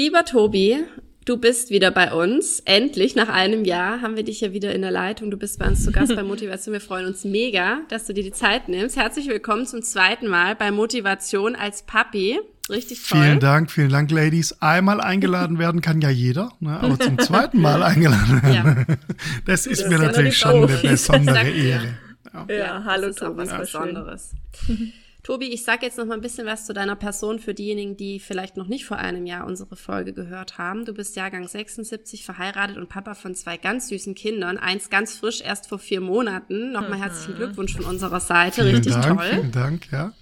Lieber Tobi, du bist wieder bei uns. Endlich, nach einem Jahr, haben wir dich ja wieder in der Leitung. Du bist bei uns zu Gast bei Motivation. Wir freuen uns mega, dass du dir die Zeit nimmst. Herzlich willkommen zum zweiten Mal bei Motivation als Papi. Richtig toll. Vielen Dank, vielen Dank, Ladies. Einmal eingeladen werden kann ja jeder, ne? aber zum zweiten Mal eingeladen werden, ja. das ist das mir ist natürlich schon eine besondere Ehre. Ja, ja hallo, das ist auch was Besonderes. Tobi, ich sage jetzt noch mal ein bisschen was zu deiner Person für diejenigen, die vielleicht noch nicht vor einem Jahr unsere Folge gehört haben. Du bist Jahrgang 76, verheiratet und Papa von zwei ganz süßen Kindern. Eins ganz frisch, erst vor vier Monaten. Nochmal mhm. herzlichen Glückwunsch von unserer Seite. Vielen Richtig Dank, toll. Vielen Dank, ja.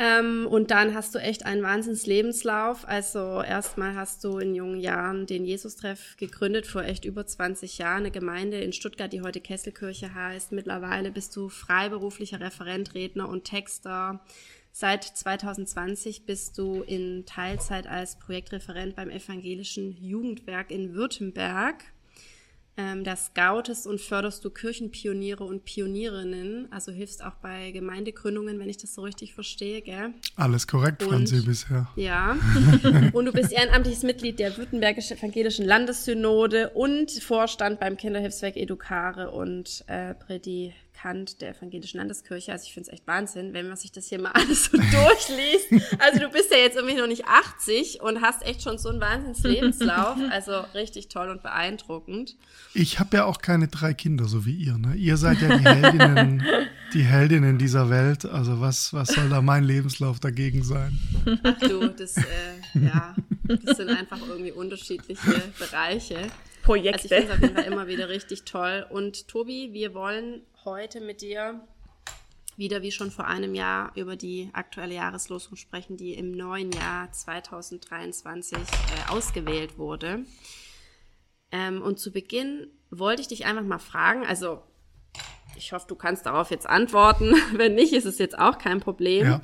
Ähm, und dann hast du echt einen Wahnsinns-Lebenslauf. Also erstmal hast du in jungen Jahren den Jesus-Treff gegründet, vor echt über 20 Jahren, eine Gemeinde in Stuttgart, die heute Kesselkirche heißt. Mittlerweile bist du freiberuflicher Referent, Redner und Texter. Seit 2020 bist du in Teilzeit als Projektreferent beim Evangelischen Jugendwerk in Württemberg ähm, da scoutest und förderst du Kirchenpioniere und Pionierinnen, also hilfst auch bei Gemeindegründungen, wenn ich das so richtig verstehe, gell? Alles korrekt, und, Franzi, bisher. Ja. und du bist ehrenamtliches Mitglied der Württembergischen Evangelischen Landessynode und Vorstand beim Kinderhilfswerk Educare und äh, Predi Kant der Evangelischen Landeskirche. Also ich finde es echt Wahnsinn, wenn man sich das hier mal alles so durchliest. Also du bist ja jetzt irgendwie noch nicht 80 und hast echt schon so einen Wahnsinns-Lebenslauf. Also richtig toll und beeindruckend. Ich habe ja auch keine drei Kinder, so wie ihr. Ne? Ihr seid ja die Heldinnen, die Heldinnen dieser Welt. Also was, was soll da mein Lebenslauf dagegen sein? Ach du, das, äh, ja, das sind einfach irgendwie unterschiedliche Bereiche. Projekte. Also ich finde es auf jeden Fall immer wieder richtig toll. Und Tobi, wir wollen heute mit dir wieder wie schon vor einem Jahr über die aktuelle Jahreslosung sprechen, die im neuen Jahr 2023 äh, ausgewählt wurde. Ähm, und zu Beginn wollte ich dich einfach mal fragen, also ich hoffe, du kannst darauf jetzt antworten. Wenn nicht, ist es jetzt auch kein Problem. Ja.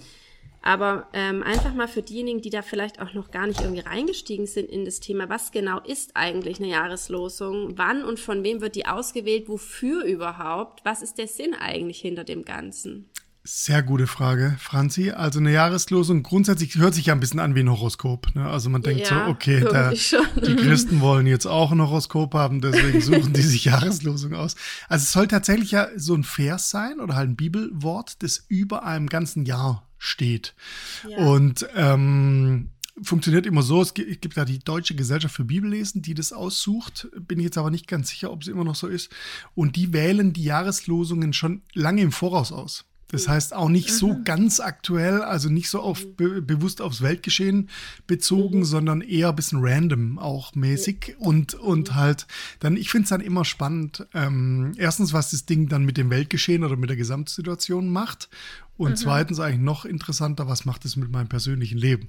Aber ähm, einfach mal für diejenigen, die da vielleicht auch noch gar nicht irgendwie reingestiegen sind in das Thema, was genau ist eigentlich eine Jahreslosung? Wann und von wem wird die ausgewählt? Wofür überhaupt? Was ist der Sinn eigentlich hinter dem Ganzen? Sehr gute Frage, Franzi. Also eine Jahreslosung grundsätzlich hört sich ja ein bisschen an wie ein Horoskop. Ne? Also man denkt ja, so, okay, da, die Christen wollen jetzt auch ein Horoskop haben, deswegen suchen die sich Jahreslosung aus. Also es soll tatsächlich ja so ein Vers sein oder halt ein Bibelwort, das über einem ganzen Jahr steht. Ja. Und ähm, funktioniert immer so, es gibt ja die Deutsche Gesellschaft für Bibellesen, die das aussucht. Bin ich jetzt aber nicht ganz sicher, ob es immer noch so ist. Und die wählen die Jahreslosungen schon lange im Voraus aus. Das heißt auch nicht so mhm. ganz aktuell, also nicht so auf mhm. be bewusst aufs Weltgeschehen bezogen, mhm. sondern eher ein bisschen random auch mäßig und und mhm. halt dann ich finde es dann immer spannend. Ähm, erstens, was das Ding dann mit dem Weltgeschehen oder mit der Gesamtsituation macht und mhm. zweitens eigentlich noch interessanter, was macht es mit meinem persönlichen Leben?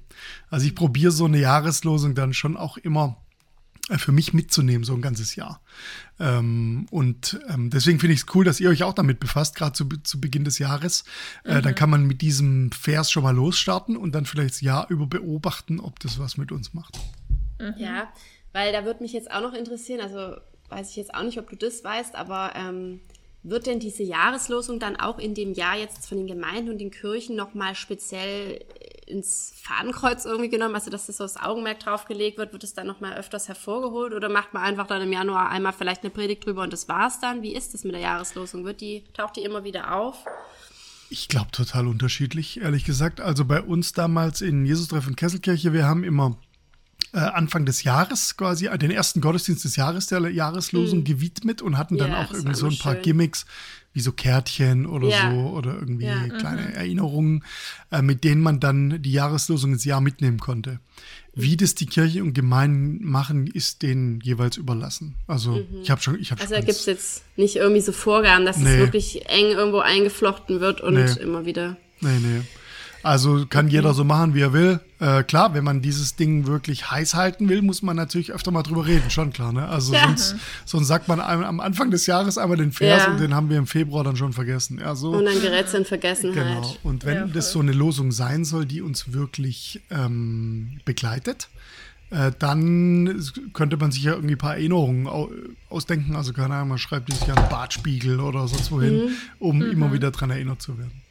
Also ich probiere so eine Jahreslosung dann schon auch immer äh, für mich mitzunehmen, so ein ganzes Jahr. Ähm, und ähm, deswegen finde ich es cool, dass ihr euch auch damit befasst, gerade zu, zu Beginn des Jahres. Äh, mhm. Dann kann man mit diesem Vers schon mal losstarten und dann vielleicht das Jahr über beobachten, ob das was mit uns macht. Mhm. Ja, weil da würde mich jetzt auch noch interessieren, also weiß ich jetzt auch nicht, ob du das weißt, aber ähm, wird denn diese Jahreslosung dann auch in dem Jahr jetzt von den Gemeinden und den Kirchen nochmal speziell ins Fadenkreuz irgendwie genommen, also dass das so das Augenmerk draufgelegt wird, wird es dann nochmal öfters hervorgeholt oder macht man einfach dann im Januar einmal vielleicht eine Predigt drüber und das war's dann? Wie ist das mit der Jahreslosung? Wird die, taucht die immer wieder auf? Ich glaube total unterschiedlich, ehrlich gesagt. Also bei uns damals in Jesus-Treff und Kesselkirche, wir haben immer äh, Anfang des Jahres quasi den ersten Gottesdienst des Jahres der Jahreslosung mhm. gewidmet und hatten dann ja, auch irgendwie so ein paar schön. Gimmicks wie so Kärtchen oder ja. so oder irgendwie ja. kleine mhm. Erinnerungen, äh, mit denen man dann die Jahreslosung ins Jahr mitnehmen konnte. Wie das die Kirche und Gemeinden machen, ist denen jeweils überlassen. Also mhm. ich habe schon, ich habe Also da gibt es jetzt nicht irgendwie so Vorgaben, dass nee. es wirklich eng irgendwo eingeflochten wird und nee. immer wieder. Nee, nee. Also kann jeder so machen, wie er will. Äh, klar, wenn man dieses Ding wirklich heiß halten will, muss man natürlich öfter mal drüber reden, schon klar. Ne? Also ja. sonst, sonst, sagt man am Anfang des Jahres einmal den Vers ja. und den haben wir im Februar dann schon vergessen. Ja, so. Und dann gerät es in Vergessenheit. Genau. Und wenn ja, das so eine Losung sein soll, die uns wirklich ähm, begleitet, äh, dann könnte man sich ja irgendwie ein paar Erinnerungen ausdenken. Also keine Ahnung, man schreibt dieses Jahr einen Bartspiegel oder sonst wohin, mhm. um mhm. immer wieder daran erinnert zu werden.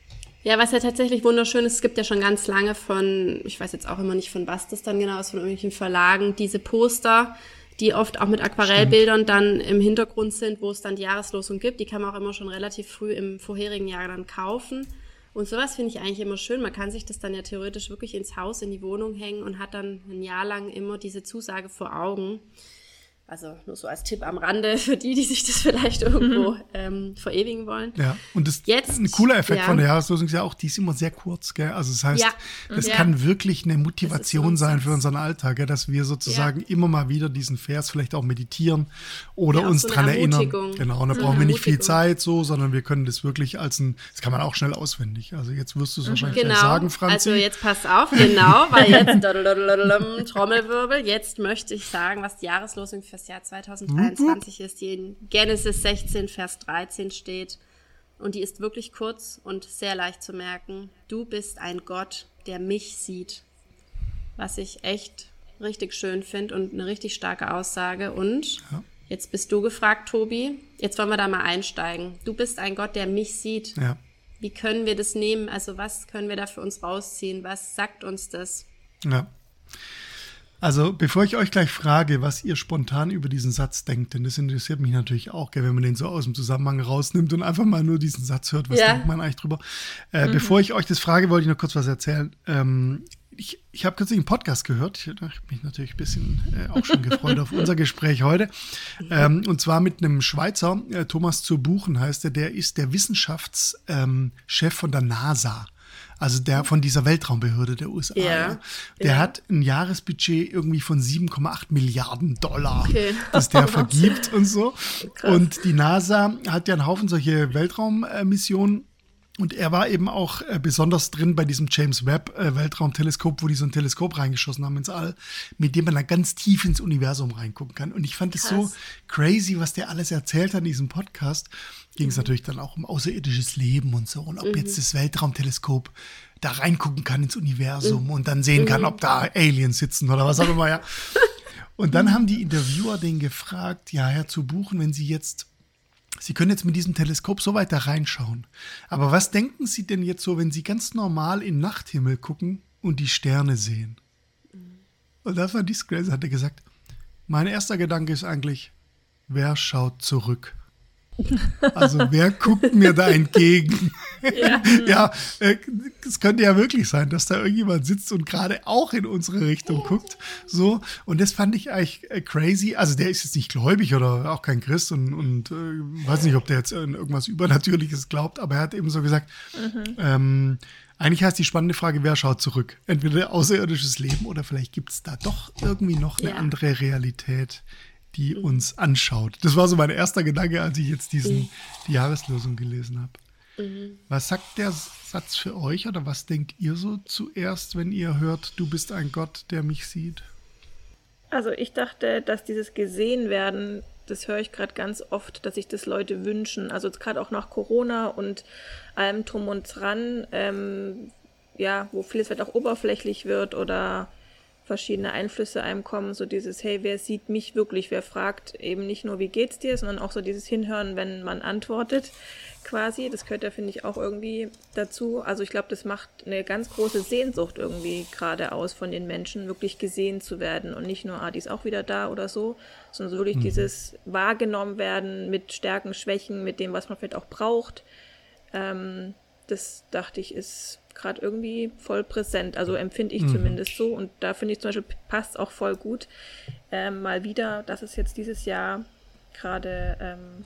Ja, was ja tatsächlich wunderschön ist, es gibt ja schon ganz lange von, ich weiß jetzt auch immer nicht von was das dann genau ist, von irgendwelchen Verlagen, diese Poster, die oft auch mit Aquarellbildern Stimmt. dann im Hintergrund sind, wo es dann die Jahreslosung gibt. Die kann man auch immer schon relativ früh im vorherigen Jahr dann kaufen. Und sowas finde ich eigentlich immer schön. Man kann sich das dann ja theoretisch wirklich ins Haus, in die Wohnung hängen und hat dann ein Jahr lang immer diese Zusage vor Augen. Also nur so als Tipp am Rande für die, die sich das vielleicht irgendwo mhm. ähm, verewigen wollen. Ja, und das Jetzt, ein cooler Effekt ja. von der Jahreslosung ist ja auch, die ist immer sehr kurz, gell? Also das heißt, ja. das ja. kann wirklich eine Motivation sein für unseren Alltag, gell? dass wir sozusagen immer mal wieder diesen Vers vielleicht auch meditieren oder uns so dran erinnern. Genau, und da brauchen wir nicht viel Zeit so, sondern wir können das wirklich als ein, das kann man auch schnell auswendig. Also jetzt wirst du es wahrscheinlich genau. sagen, Franzi. Also jetzt passt auf, genau, weil jetzt Trommelwirbel, jetzt möchte ich sagen, was die Jahreslosung für fürs Jahr 2023 ist, die in Genesis 16, Vers 13 steht. Und die ist wirklich kurz und sehr leicht zu merken. Du bist ein Gott, der mich sieht. Was ich echt richtig schön finde und eine richtig starke Aussage. Und ja. jetzt bist du gefragt, Tobi. Jetzt wollen wir da mal einsteigen. Du bist ein Gott, der mich sieht. Ja. Wie können wir das nehmen? Also was können wir da für uns rausziehen? Was sagt uns das? Ja. Also, bevor ich euch gleich frage, was ihr spontan über diesen Satz denkt, denn das interessiert mich natürlich auch, gell, wenn man den so aus dem Zusammenhang rausnimmt und einfach mal nur diesen Satz hört, was ja. denkt man eigentlich drüber? Äh, mhm. Bevor ich euch das frage, wollte ich noch kurz was erzählen. Ähm, ich, ich habe kürzlich einen Podcast gehört. Ich habe mich natürlich ein bisschen äh, auch schon gefreut auf unser Gespräch heute. Ähm, und zwar mit einem Schweizer, äh, Thomas zu Buchen heißt er, der ist der Wissenschaftschef ähm, von der NASA also der von dieser Weltraumbehörde der USA. Ja, der ja. hat ein Jahresbudget irgendwie von 7,8 Milliarden Dollar, okay. das der vergibt und so. Krass. Und die NASA hat ja einen Haufen solche Weltraummissionen. Und er war eben auch äh, besonders drin bei diesem James Webb äh, Weltraumteleskop, wo die so ein Teleskop reingeschossen haben ins All, mit dem man dann ganz tief ins Universum reingucken kann. Und ich fand es so crazy, was der alles erzählt hat in diesem Podcast ging es mhm. natürlich dann auch um außerirdisches Leben und so. Und ob mhm. jetzt das Weltraumteleskop da reingucken kann ins Universum mhm. und dann sehen kann, mhm. ob da Aliens sitzen oder was auch immer, ja. Und dann haben die Interviewer den gefragt, ja, Herr zu buchen, wenn Sie jetzt, Sie können jetzt mit diesem Teleskop so weit da reinschauen. Aber was denken Sie denn jetzt so, wenn Sie ganz normal in Nachthimmel gucken und die Sterne sehen? Und da fand ich crazy, hat er gesagt, mein erster Gedanke ist eigentlich, wer schaut zurück? Also wer guckt mir da entgegen? Ja, ja äh, es könnte ja wirklich sein, dass da irgendjemand sitzt und gerade auch in unsere Richtung guckt. So, und das fand ich eigentlich äh, crazy. Also der ist jetzt nicht gläubig oder auch kein Christ und, und äh, weiß nicht, ob der jetzt an irgendwas Übernatürliches glaubt, aber er hat eben so gesagt, mhm. ähm, eigentlich heißt die spannende Frage, wer schaut zurück? Entweder außerirdisches Leben oder vielleicht gibt es da doch irgendwie noch eine ja. andere Realität, die uns anschaut. Das war so mein erster Gedanke, als ich jetzt diesen, mhm. die Jahreslosung gelesen habe. Mhm. Was sagt der Satz für euch oder was denkt ihr so zuerst, wenn ihr hört, du bist ein Gott, der mich sieht? Also ich dachte, dass dieses gesehen werden, das höre ich gerade ganz oft, dass sich das Leute wünschen. Also gerade auch nach Corona und allem drum und dran, ähm, ja, wo vieles vielleicht auch oberflächlich wird oder verschiedene Einflüsse einem kommen, so dieses, hey, wer sieht mich wirklich, wer fragt eben nicht nur, wie geht's dir, sondern auch so dieses Hinhören, wenn man antwortet, quasi. Das gehört ja, finde ich, auch irgendwie dazu. Also ich glaube, das macht eine ganz große Sehnsucht irgendwie gerade aus von den Menschen, wirklich gesehen zu werden und nicht nur, ah, die ist auch wieder da oder so, sondern so wirklich mhm. dieses wahrgenommen werden mit Stärken, Schwächen, mit dem, was man vielleicht auch braucht. Ähm, das dachte ich, ist gerade irgendwie voll präsent. Also empfinde ich mhm. zumindest so. Und da finde ich zum Beispiel passt auch voll gut ähm, mal wieder, dass es jetzt dieses Jahr gerade ähm,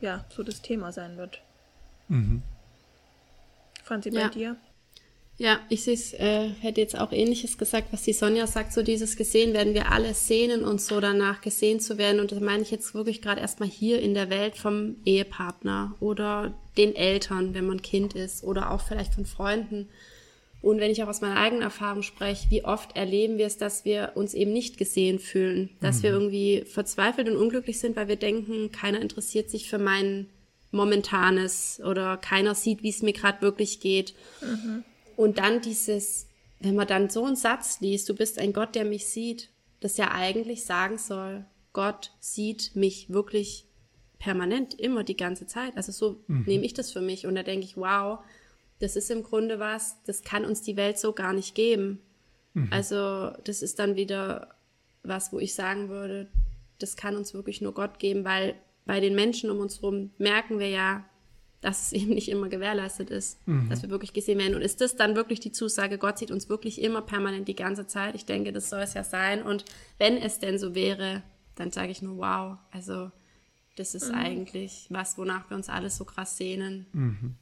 ja so das Thema sein wird. Mhm. Franzi, bei ja. dir? Ja, ich sehe es, äh, hätte jetzt auch ähnliches gesagt, was die Sonja sagt, so dieses gesehen werden wir alle sehnen uns so danach gesehen zu werden. Und das meine ich jetzt wirklich gerade erstmal hier in der Welt vom Ehepartner oder den Eltern, wenn man Kind ist oder auch vielleicht von Freunden. Und wenn ich auch aus meiner eigenen Erfahrung spreche, wie oft erleben wir es, dass wir uns eben nicht gesehen fühlen, dass mhm. wir irgendwie verzweifelt und unglücklich sind, weil wir denken, keiner interessiert sich für mein momentanes oder keiner sieht, wie es mir gerade wirklich geht. Mhm. Und dann dieses, wenn man dann so einen Satz liest, du bist ein Gott, der mich sieht, das ja eigentlich sagen soll, Gott sieht mich wirklich permanent, immer die ganze Zeit. Also so mhm. nehme ich das für mich. Und da denke ich, wow, das ist im Grunde was, das kann uns die Welt so gar nicht geben. Mhm. Also das ist dann wieder was, wo ich sagen würde, das kann uns wirklich nur Gott geben, weil bei den Menschen um uns herum merken wir ja, dass es eben nicht immer gewährleistet ist, mhm. dass wir wirklich gesehen werden. Und ist das dann wirklich die Zusage, Gott sieht uns wirklich immer permanent die ganze Zeit? Ich denke, das soll es ja sein. Und wenn es denn so wäre, dann sage ich nur, wow, also das ist mhm. eigentlich was, wonach wir uns alles so krass sehnen. Mhm.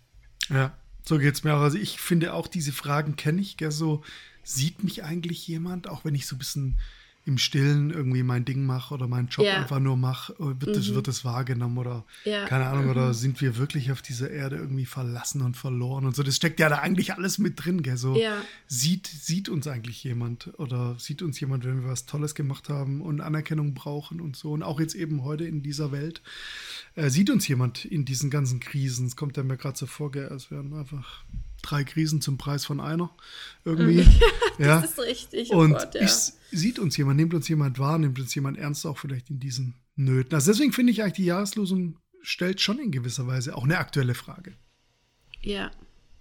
Ja, so geht es mir auch. Also ich finde auch, diese Fragen kenne ich, gell, so sieht mich eigentlich jemand, auch wenn ich so ein bisschen im Stillen irgendwie mein Ding mache oder meinen Job ja. einfach nur mache, äh, wird, mhm. das, wird das wahrgenommen oder ja. keine Ahnung, mhm. oder sind wir wirklich auf dieser Erde irgendwie verlassen und verloren und so. Das steckt ja da eigentlich alles mit drin, gell? So ja. sieht, sieht uns eigentlich jemand oder sieht uns jemand, wenn wir was Tolles gemacht haben und Anerkennung brauchen und so. Und auch jetzt eben heute in dieser Welt äh, sieht uns jemand in diesen ganzen Krisen. Es kommt ja mir gerade so vor, gell, als wären einfach drei Krisen zum Preis von einer irgendwie. Mhm. ja. Das ist richtig. Oh und Gott, ja. ich, sieht uns jemand, nimmt uns jemand wahr, nimmt uns jemand ernst, auch vielleicht in diesen Nöten. Also deswegen finde ich eigentlich, die Jahreslosung stellt schon in gewisser Weise auch eine aktuelle Frage. Ja.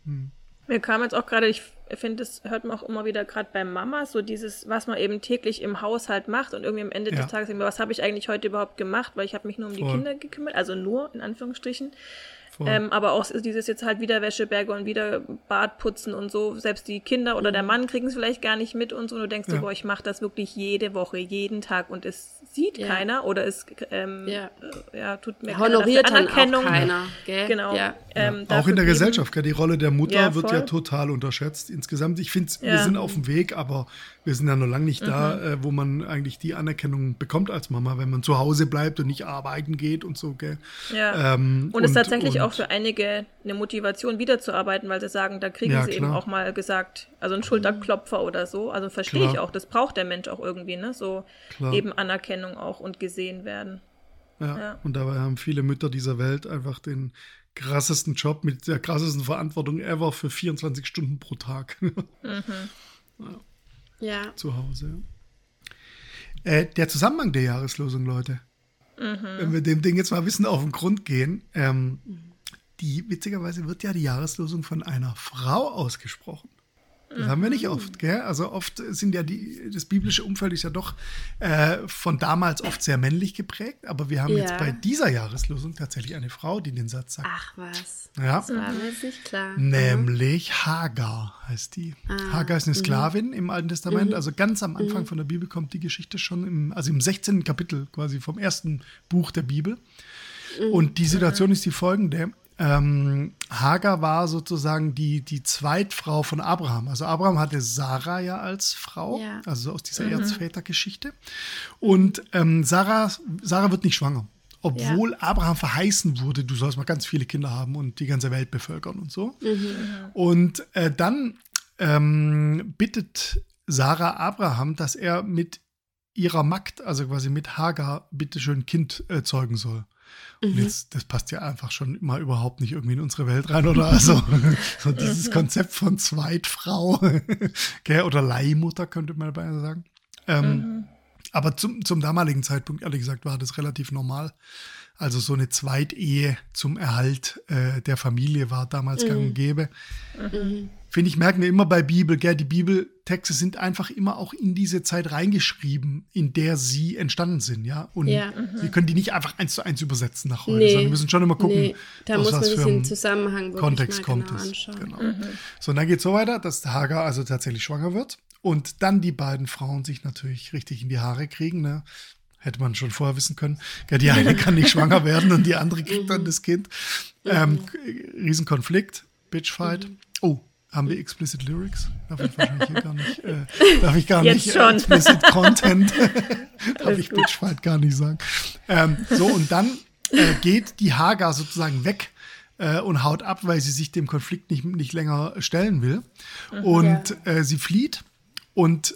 Hm. Mir kam jetzt auch gerade, ich finde, das hört man auch immer wieder gerade bei Mama, so dieses, was man eben täglich im Haushalt macht und irgendwie am Ende ja. des Tages, was habe ich eigentlich heute überhaupt gemacht, weil ich habe mich nur um Voll. die Kinder gekümmert, also nur in Anführungsstrichen. Ähm, aber auch dieses jetzt halt wieder Wäscheberge und wieder Bad putzen und so. Selbst die Kinder oder der mhm. Mann kriegen es vielleicht gar nicht mit und so. Und du denkst ja. so, boah, ich mache das wirklich jede Woche, jeden Tag und es sieht ja. keiner oder es ähm, ja. Äh, ja. tut mir honoriert keiner Anerkennung. Auch keiner, gell? Genau. Ähm, auch in der Gesellschaft, gell? die Rolle der Mutter wird ja total unterschätzt insgesamt. Ich finde, wir sind auf dem Weg, aber wir sind ja noch lange nicht mhm. da, äh, wo man eigentlich die Anerkennung bekommt als Mama, wenn man zu Hause bleibt und nicht arbeiten geht und so, gell? Ja. Ähm, und es ist tatsächlich und, auch für einige eine Motivation, wiederzuarbeiten, weil sie sagen, da kriegen ja, sie klar. eben auch mal gesagt, also ein Schulterklopfer oder so. Also verstehe ich auch, das braucht der Mensch auch irgendwie, ne? So klar. eben Anerkennung auch und gesehen werden. Ja. ja. Und dabei haben viele Mütter dieser Welt einfach den krassesten Job mit der krassesten Verantwortung ever für 24 Stunden pro Tag. mhm. ja ja. zu Hause. Äh, der Zusammenhang der Jahreslosung, Leute. Mhm. Wenn wir dem Ding jetzt mal ein bisschen auf den Grund gehen, ähm, die witzigerweise wird ja die Jahreslosung von einer Frau ausgesprochen. Das haben wir nicht oft, gell? Also oft sind ja die, das biblische Umfeld ist ja doch äh, von damals oft sehr männlich geprägt, aber wir haben ja. jetzt bei dieser Jahreslosung tatsächlich eine Frau, die den Satz sagt. Ach was. Ja. Das war mir nicht klar. Nämlich Hagar heißt die. Ah. Hagar ist eine mhm. Sklavin mhm. im Alten Testament. Mhm. Also ganz am Anfang mhm. von der Bibel kommt die Geschichte schon im, also im 16. Kapitel quasi vom ersten Buch der Bibel. Mhm. Und die Situation ist die folgende. Ähm, Hagar war sozusagen die, die Zweitfrau von Abraham. Also Abraham hatte Sarah ja als Frau, ja. also aus dieser mhm. Erzvätergeschichte. Und ähm, Sarah, Sarah wird nicht schwanger. Obwohl ja. Abraham verheißen wurde, du sollst mal ganz viele Kinder haben und die ganze Welt bevölkern und so. Mhm. Und äh, dann ähm, bittet Sarah Abraham, dass er mit ihrer Magd, also quasi mit Hagar, bitteschön Kind äh, zeugen soll. Und mhm. jetzt, das passt ja einfach schon mal überhaupt nicht irgendwie in unsere Welt rein, oder? Also, so dieses. Konzept von Zweitfrau okay, oder Leihmutter, könnte man dabei sagen. Ähm, mhm. Aber zum, zum damaligen Zeitpunkt, ehrlich gesagt, war das relativ normal. Also so eine Zweitehe zum Erhalt äh, der Familie war damals mhm. gang und gäbe. Mhm. Finde ich, merken wir immer bei Bibel, gell? die Bibeltexte sind einfach immer auch in diese Zeit reingeschrieben, in der sie entstanden sind, ja. Und ja. Mhm. wir können die nicht einfach eins zu eins übersetzen nach heute, nee. sondern wir müssen schon immer gucken, nee. da muss man sich den Zusammenhang Kontext kommt genau es. Genau. Mhm. So, und dann geht es so weiter, dass Hagar also tatsächlich schwanger wird und dann die beiden Frauen sich natürlich richtig in die Haare kriegen, ne? Hätte man schon vorher wissen können. Ja, die eine kann nicht schwanger werden und die andere kriegt dann mhm. das Kind. Ähm. Riesenkonflikt, Bitchfight. Mhm. Oh, haben wir explicit Lyrics? Darf ich wahrscheinlich hier gar nicht. Äh, darf ich gar Jetzt nicht. Äh, schon. explicit Content. darf ich Bitchfight gar nicht sagen. Ähm, so, und dann äh, geht die Hagar sozusagen weg äh, und haut ab, weil sie sich dem Konflikt nicht, nicht länger stellen will. Mhm, und ja. äh, sie flieht und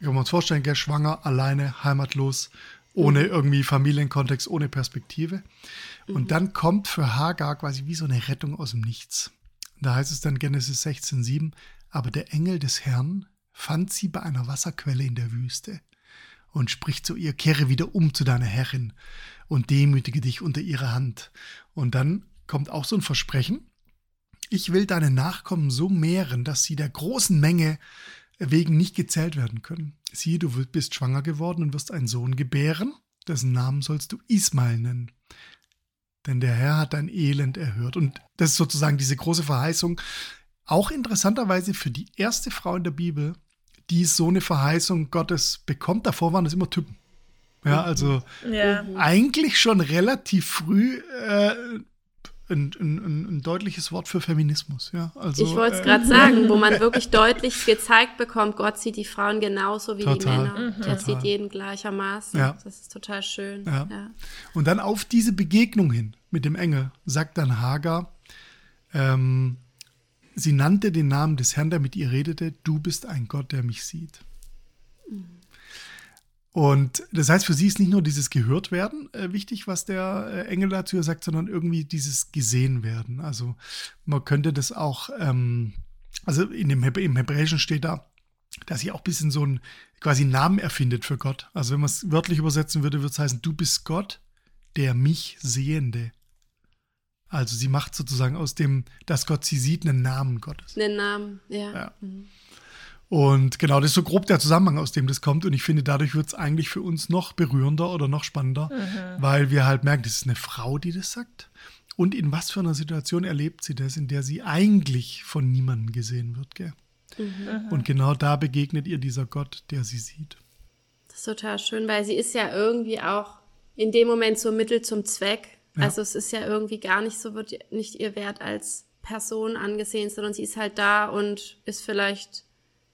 können wir uns vorstellen, gell, schwanger, alleine, heimatlos ohne irgendwie Familienkontext, ohne Perspektive. Und mhm. dann kommt für Hagar quasi wie so eine Rettung aus dem Nichts. Da heißt es dann Genesis 16,7, aber der Engel des Herrn fand sie bei einer Wasserquelle in der Wüste und spricht zu ihr, kehre wieder um zu deiner Herrin und demütige dich unter ihre Hand. Und dann kommt auch so ein Versprechen, ich will deine Nachkommen so mehren, dass sie der großen Menge wegen nicht gezählt werden können. Siehe, du bist schwanger geworden und wirst einen Sohn gebären, dessen Namen sollst du Ismael nennen. Denn der Herr hat dein Elend erhört. Und das ist sozusagen diese große Verheißung. Auch interessanterweise für die erste Frau in der Bibel, die so eine Verheißung Gottes bekommt. Davor waren das immer Typen. Ja, also ja. eigentlich schon relativ früh äh, ein, ein, ein, deutliches Wort für Feminismus. Ja, also, ich wollte es äh, gerade sagen, wo man wirklich deutlich gezeigt bekommt, Gott sieht die Frauen genauso wie total, die Männer. Mhm. Er sieht jeden gleichermaßen. Ja. Das ist total schön. Ja. ja. Und dann auf diese Begegnung hin mit dem Engel sagt dann Hagar, ähm, sie nannte den Namen des Herrn, der mit ihr redete, du bist ein Gott, der mich sieht. Mhm. Und das heißt, für sie ist nicht nur dieses Gehörtwerden äh, wichtig, was der äh, Engel dazu sagt, sondern irgendwie dieses Gesehen-Werden. Also man könnte das auch, ähm, also in dem, im Hebräischen steht da, dass sie auch ein bisschen so einen quasi Namen erfindet für Gott. Also wenn man es wörtlich übersetzen würde, würde es heißen, du bist Gott, der mich Sehende. Also sie macht sozusagen aus dem, dass Gott sie sieht, einen Namen Gottes. Einen Namen, ja. ja. Mhm. Und genau, das ist so grob der Zusammenhang, aus dem das kommt. Und ich finde, dadurch wird es eigentlich für uns noch berührender oder noch spannender, mhm. weil wir halt merken, das ist eine Frau, die das sagt. Und in was für einer Situation erlebt sie das, in der sie eigentlich von niemandem gesehen wird, gell? Mhm. Und genau da begegnet ihr dieser Gott, der sie sieht. Das ist total schön, weil sie ist ja irgendwie auch in dem Moment so Mittel zum Zweck. Ja. Also es ist ja irgendwie gar nicht so, wird nicht ihr Wert als Person angesehen, sondern sie ist halt da und ist vielleicht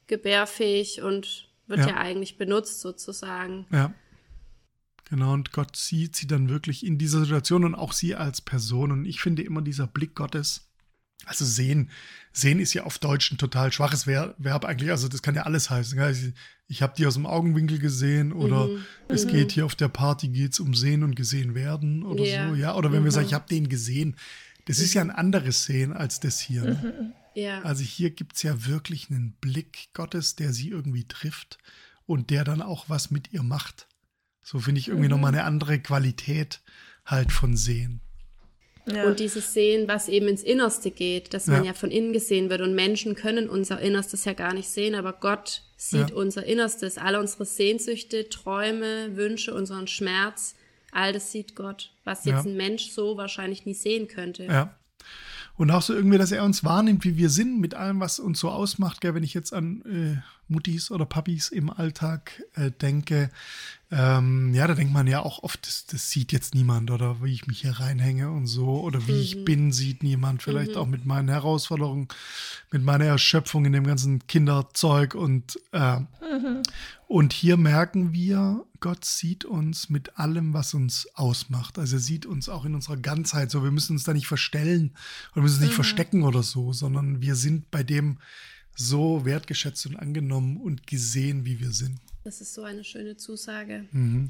gebärfähig und wird ja. ja eigentlich benutzt sozusagen. Ja. Genau, und Gott sieht sie dann wirklich in dieser Situation und auch sie als Person. Und ich finde immer dieser Blick Gottes, also sehen, sehen ist ja auf Deutsch ein total schwaches Verb eigentlich. Also das kann ja alles heißen. Ich, ich habe die aus dem Augenwinkel gesehen oder mhm. es mhm. geht hier auf der Party geht's um sehen und gesehen werden oder ja. so. Ja, oder wenn mhm. wir sagen, ich habe den gesehen. Das ist ja ein anderes Sehen als das hier. Ne? Ja. Also hier gibt es ja wirklich einen Blick Gottes, der sie irgendwie trifft und der dann auch was mit ihr macht. So finde ich irgendwie mhm. nochmal eine andere Qualität halt von Sehen. Ja. Und dieses Sehen, was eben ins Innerste geht, dass man ja. ja von innen gesehen wird. Und Menschen können unser Innerstes ja gar nicht sehen, aber Gott sieht ja. unser Innerstes, alle unsere Sehnsüchte, Träume, Wünsche, unseren Schmerz, all das sieht Gott, was jetzt ein Mensch so wahrscheinlich nie sehen könnte. Ja. Und auch so irgendwie, dass er uns wahrnimmt, wie wir sind, mit allem, was uns so ausmacht. Gell? Wenn ich jetzt an äh, Muttis oder Papis im Alltag äh, denke, ähm, ja, da denkt man ja auch oft, das, das, sieht jetzt niemand oder wie ich mich hier reinhänge und so oder wie mhm. ich bin, sieht niemand. Vielleicht mhm. auch mit meinen Herausforderungen, mit meiner Erschöpfung in dem ganzen Kinderzeug und äh, mhm. und hier merken wir, Gott sieht uns mit allem, was uns ausmacht. Also er sieht uns auch in unserer Ganzheit. So, wir müssen uns da nicht verstellen oder müssen uns nicht mhm. verstecken oder so, sondern wir sind bei dem so wertgeschätzt und angenommen und gesehen, wie wir sind. Das ist so eine schöne Zusage. Mhm.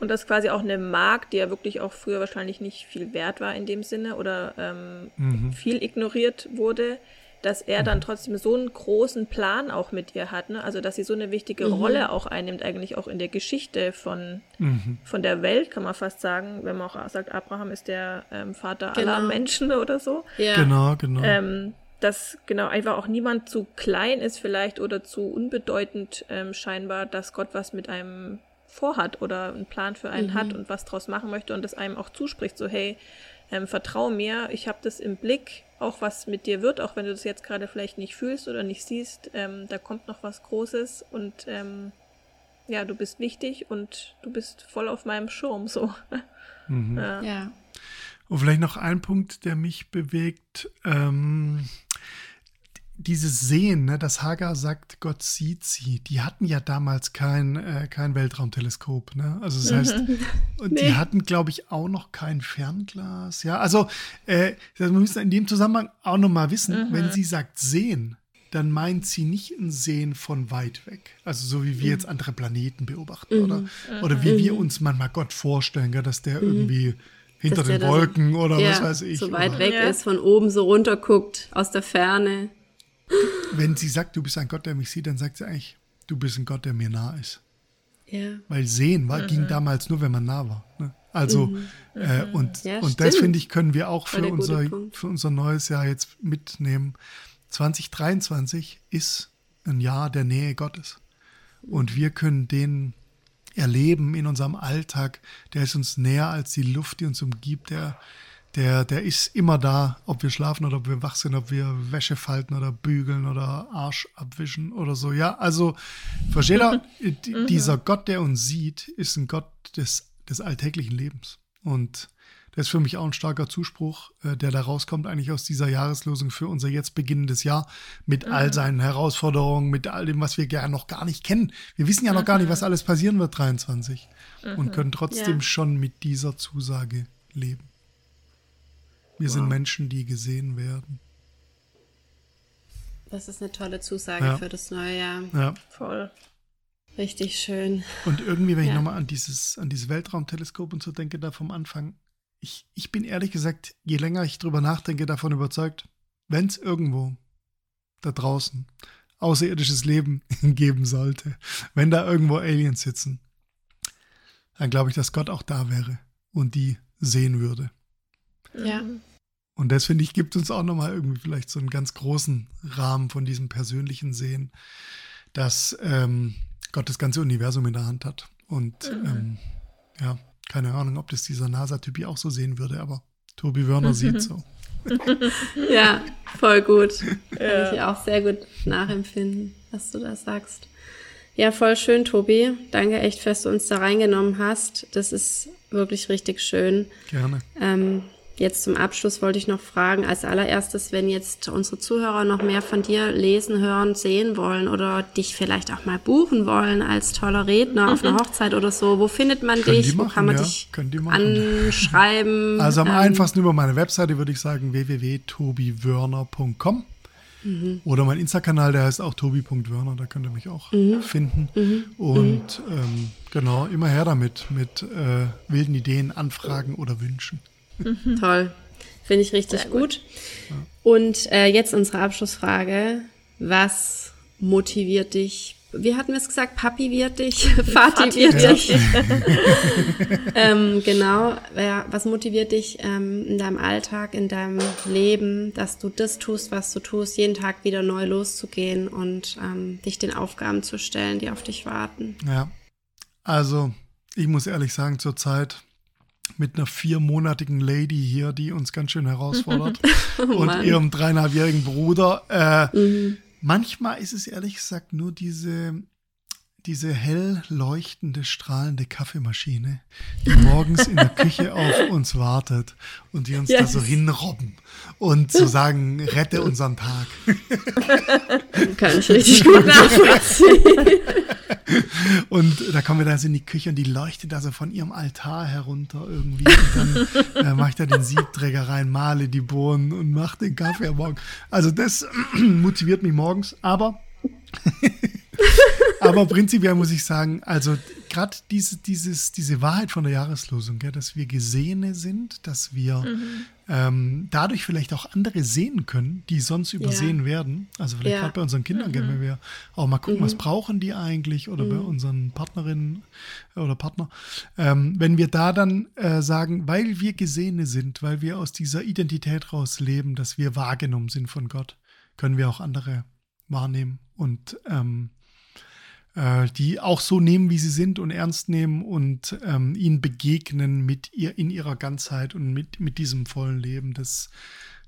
Und das ist quasi auch eine Mark, die ja wirklich auch früher wahrscheinlich nicht viel wert war in dem Sinne oder ähm, mhm. viel ignoriert wurde, dass er dann trotzdem so einen großen Plan auch mit ihr hat, ne? Also dass sie so eine wichtige mhm. Rolle auch einnimmt, eigentlich auch in der Geschichte von, mhm. von der Welt, kann man fast sagen, wenn man auch sagt, Abraham ist der ähm, Vater genau. aller Menschen oder so. Ja. Genau, genau. Ähm, dass genau einfach auch niemand zu klein ist vielleicht oder zu unbedeutend ähm, scheinbar, dass Gott was mit einem vorhat oder einen Plan für einen mhm. hat und was draus machen möchte und das einem auch zuspricht, so hey, ähm, vertrau mir, ich habe das im Blick, auch was mit dir wird, auch wenn du das jetzt gerade vielleicht nicht fühlst oder nicht siehst, ähm, da kommt noch was Großes und ähm, ja, du bist wichtig und du bist voll auf meinem Schirm so. Mhm. ja. ja. Und vielleicht noch ein Punkt, der mich bewegt. Ähm, dieses Sehen, ne, dass Hagar sagt, Gott sieht sie, die hatten ja damals kein, äh, kein Weltraumteleskop. Ne? Also das heißt, und nee. die hatten, glaube ich, auch noch kein Fernglas. Ja, also äh, wir müssen in dem Zusammenhang auch noch mal wissen, mhm. wenn sie sagt sehen, dann meint sie nicht ein Sehen von weit weg. Also so wie wir mhm. jetzt andere Planeten beobachten mhm. oder, oder wie wir mhm. uns manchmal Gott vorstellen, gell, dass der mhm. irgendwie hinter den Wolken so, oder ja, was weiß ich. So weit oder? weg ja. ist, von oben so runter guckt, aus der Ferne. Wenn sie sagt, du bist ein Gott, der mich sieht, dann sagt sie eigentlich, du bist ein Gott, der mir nah ist. Ja. Weil sehen war, mhm. ging damals nur, wenn man nah war. Ne? Also, mhm. äh, mhm. und, ja, und das finde ich, können wir auch für unser, für unser neues Jahr jetzt mitnehmen. 2023 ist ein Jahr der Nähe Gottes. Und wir können den erleben in unserem Alltag, der ist uns näher als die Luft, die uns umgibt, der, der, der ist immer da, ob wir schlafen oder ob wir wach sind, ob wir Wäsche falten oder bügeln oder Arsch abwischen oder so. Ja, also, versteht ihr, mhm. dieser Gott, der uns sieht, ist ein Gott des, des alltäglichen Lebens. Und das ist für mich auch ein starker Zuspruch, äh, der da rauskommt, eigentlich aus dieser Jahreslosung für unser jetzt beginnendes Jahr mit mhm. all seinen Herausforderungen, mit all dem, was wir gerne noch gar nicht kennen. Wir wissen ja noch mhm. gar nicht, was alles passieren wird 23 mhm. und können trotzdem ja. schon mit dieser Zusage leben. Wir wow. sind Menschen, die gesehen werden. Das ist eine tolle Zusage ja. für das neue Jahr. Ja. Voll. Richtig schön. Und irgendwie, wenn ja. ich nochmal an dieses, an dieses Weltraumteleskop und so denke, da vom Anfang, ich, ich bin ehrlich gesagt, je länger ich drüber nachdenke, davon überzeugt, wenn es irgendwo da draußen außerirdisches Leben geben sollte, wenn da irgendwo Aliens sitzen, dann glaube ich, dass Gott auch da wäre und die sehen würde. Ja. Und das, finde ich, gibt uns auch nochmal irgendwie vielleicht so einen ganz großen Rahmen von diesem persönlichen Sehen, dass ähm, Gott das ganze Universum in der Hand hat. Und mhm. ähm, ja, keine Ahnung, ob das dieser NASA-Typi auch so sehen würde, aber Tobi Werner sieht so. ja, voll gut. Kann ich auch sehr gut nachempfinden, was du da sagst. Ja, voll schön, Tobi. Danke echt, dass du uns da reingenommen hast. Das ist wirklich richtig schön. Gerne. Ähm, Jetzt zum Abschluss wollte ich noch fragen, als allererstes, wenn jetzt unsere Zuhörer noch mehr von dir lesen, hören, sehen wollen oder dich vielleicht auch mal buchen wollen als toller Redner auf einer Hochzeit oder so, wo findet man Können dich? Machen, wo kann man ja. dich anschreiben? Also am ähm, einfachsten über meine Webseite würde ich sagen www.tobiwörner.com mhm. oder mein Insta-Kanal, der heißt auch tobi.wörner, da könnt ihr mich auch mhm. finden. Mhm. Und ähm, genau, immer her damit, mit äh, wilden Ideen, Anfragen oder Wünschen. Mhm. Toll. Finde ich richtig gut. gut. Und äh, jetzt unsere Abschlussfrage. Was motiviert dich? Wie hatten wir es gesagt? Papi wird dich, Vati, wird dich. ähm, genau. Ja, was motiviert dich ähm, in deinem Alltag, in deinem Leben, dass du das tust, was du tust, jeden Tag wieder neu loszugehen und ähm, dich den Aufgaben zu stellen, die auf dich warten? Ja. Also, ich muss ehrlich sagen, zurzeit mit einer viermonatigen Lady hier, die uns ganz schön herausfordert. oh und ihrem dreieinhalbjährigen Bruder. Äh, mhm. Manchmal ist es ehrlich gesagt nur diese, diese hell leuchtende, strahlende Kaffeemaschine, die morgens in der Küche auf uns wartet und die uns yes. da so hinrobben und zu so sagen, rette unseren Tag. Kann ich richtig gut nachvollziehen. Und da kommen wir da so in die Küche und die leuchtet da so von ihrem Altar herunter irgendwie. Und dann äh, mache ich da den Siebträger rein, male die Bohnen und mache den Kaffee am Morgen. Also das motiviert mich morgens, aber aber prinzipiell muss ich sagen, also gerade diese, dieses, diese Wahrheit von der Jahreslosung, gell, dass wir Gesehene sind, dass wir mhm. ähm, dadurch vielleicht auch andere sehen können, die sonst übersehen ja. werden. Also vielleicht ja. gerade bei unseren Kindern, mhm. gell, wenn wir auch mal gucken, mhm. was brauchen die eigentlich oder bei mhm. unseren Partnerinnen oder Partner. Ähm, wenn wir da dann äh, sagen, weil wir Gesehene sind, weil wir aus dieser Identität raus leben, dass wir wahrgenommen sind von Gott, können wir auch andere wahrnehmen und ähm, äh, die auch so nehmen, wie sie sind und ernst nehmen und ähm, ihnen begegnen mit ihr in ihrer Ganzheit und mit, mit diesem vollen Leben. Das,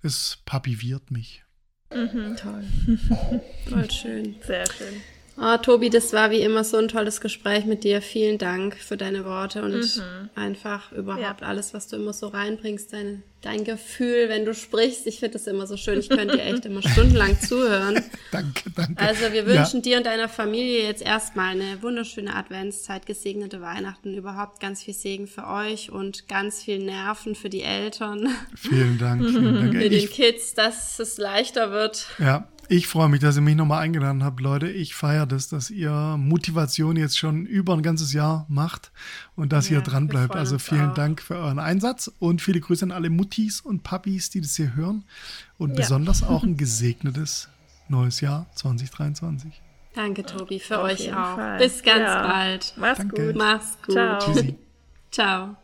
das papiviert mich. Mhm. Toll. Voll schön. Sehr schön. Oh, Tobi, das war wie immer so ein tolles Gespräch mit dir. Vielen Dank für deine Worte und mhm. einfach überhaupt ja. alles, was du immer so reinbringst, deine, dein Gefühl, wenn du sprichst. Ich finde das immer so schön. Ich könnte dir echt immer stundenlang zuhören. danke, danke. Also wir wünschen ja. dir und deiner Familie jetzt erstmal eine wunderschöne Adventszeit, gesegnete Weihnachten, überhaupt ganz viel Segen für euch und ganz viel Nerven für die Eltern. Vielen Dank. Vielen Dank. Für den Kids, dass es leichter wird. Ja, ich freue mich, dass ihr mich nochmal eingeladen habt, Leute. Ich feiere das, dass ihr Motivation jetzt schon über ein ganzes Jahr macht und dass ja, ihr dran bleibt. Also vielen auch. Dank für euren Einsatz und viele Grüße an alle Muttis und Papis, die das hier hören. Und ja. besonders auch ein gesegnetes neues Jahr 2023. Danke, Tobi, für Auf euch auch. Fall. Bis ganz ja. bald. Mach's Danke. gut. Mach's gut. Ciao. Tschüssi. Ciao.